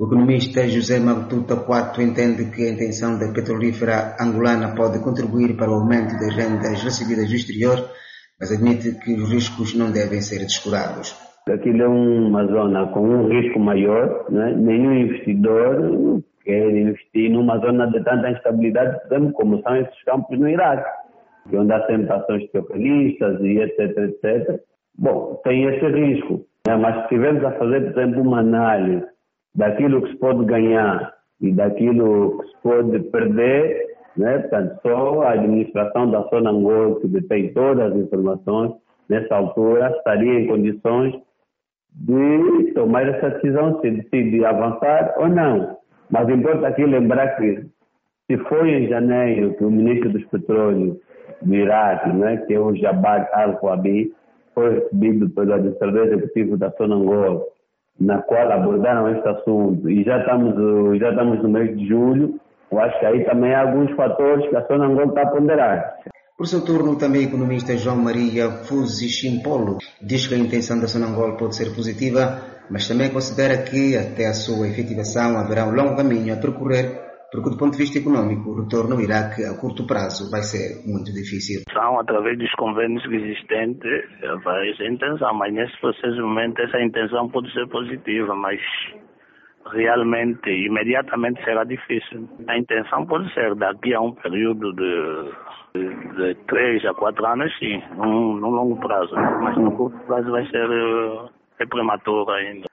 O economista José Mabututa Quato entende que a intenção da petrolífera angolana pode contribuir para o aumento das rendas recebidas do exterior, mas admite que os riscos não devem ser descurados. Aquilo é uma zona com um risco maior, né? nenhum investidor quer investir numa zona de tanta instabilidade, como são esses campos no Iraque, onde há sempre ações terroristas e etc, etc. Bom, tem esse risco, né? mas se estivermos a fazer, por exemplo, uma análise daquilo que se pode ganhar e daquilo que se pode perder, né? portanto, só a administração da zona Angola, que detém todas as informações, nessa altura, estaria em condições de tomar essa decisão, se decide avançar ou não. Mas importa aqui lembrar que, se foi em janeiro que o ministro dos Petróleos do Iraque, né, que é o Jabbar al-Wabi, foi recebido pelo administrador executivo da Sonangol, na qual abordaram este assunto, e já estamos, já estamos no mês de julho, eu acho que aí também há alguns fatores que a Sonangol está a ponderar. Por seu turno, também o economista João Maria Fuzichimpolo diz que a intenção da Sonangol pode ser positiva, mas também considera que até a sua efetivação haverá um longo caminho a percorrer, porque do ponto de vista econômico, o retorno ao Iraque a curto prazo vai ser muito difícil. São através dos convênios existentes, essa intenção, mas nesse processo momento essa intenção pode ser positiva, mas realmente, imediatamente será difícil. A intenção pode ser daqui a um período de de três a quatro anos, sim, num, num longo prazo. Mas no curto prazo vai ser é prematuro ainda.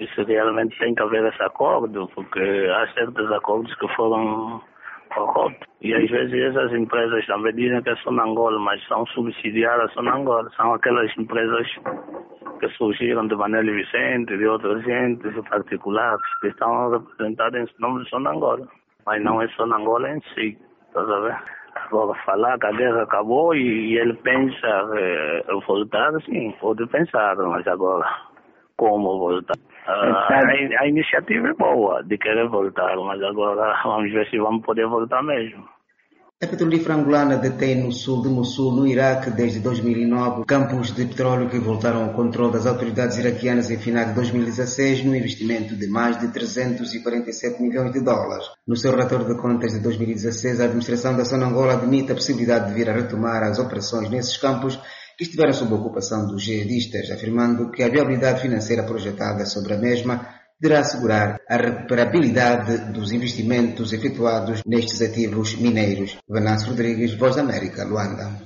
Isso realmente tem que haver esse acordo, porque há certos acordos que foram corruptos. E às vezes essas empresas também dizem que são Angola, mas são subsidiadas a Angola. São aquelas empresas que surgiram de Manel Vicente, de outras gentes particulares, que estão representadas em nome de Sonangola. Mas não é Sonangola em si, a ver? Agora, falar que a guerra acabou e, ele pensa eh, voltar, sim, pode pensar, mas agora, como voltar? Ah, a, a, iniciativa é boa de querer voltar, mas agora vamos ver se vamos poder voltar mesmo. A petrolífera angolana detém no sul de Mossul, no Iraque, desde 2009, campos de petróleo que voltaram ao controle das autoridades iraquianas em final de 2016, num investimento de mais de 347 milhões de dólares. No seu relatório de contas de 2016, a administração da zona Angola admite a possibilidade de vir a retomar as operações nesses campos estiveram sob ocupação dos jihadistas, afirmando que a viabilidade financeira projetada sobre a mesma deverá assegurar a recuperabilidade dos investimentos efetuados nestes ativos mineiros. Venâncio Rodrigues, Voz da América, Luanda.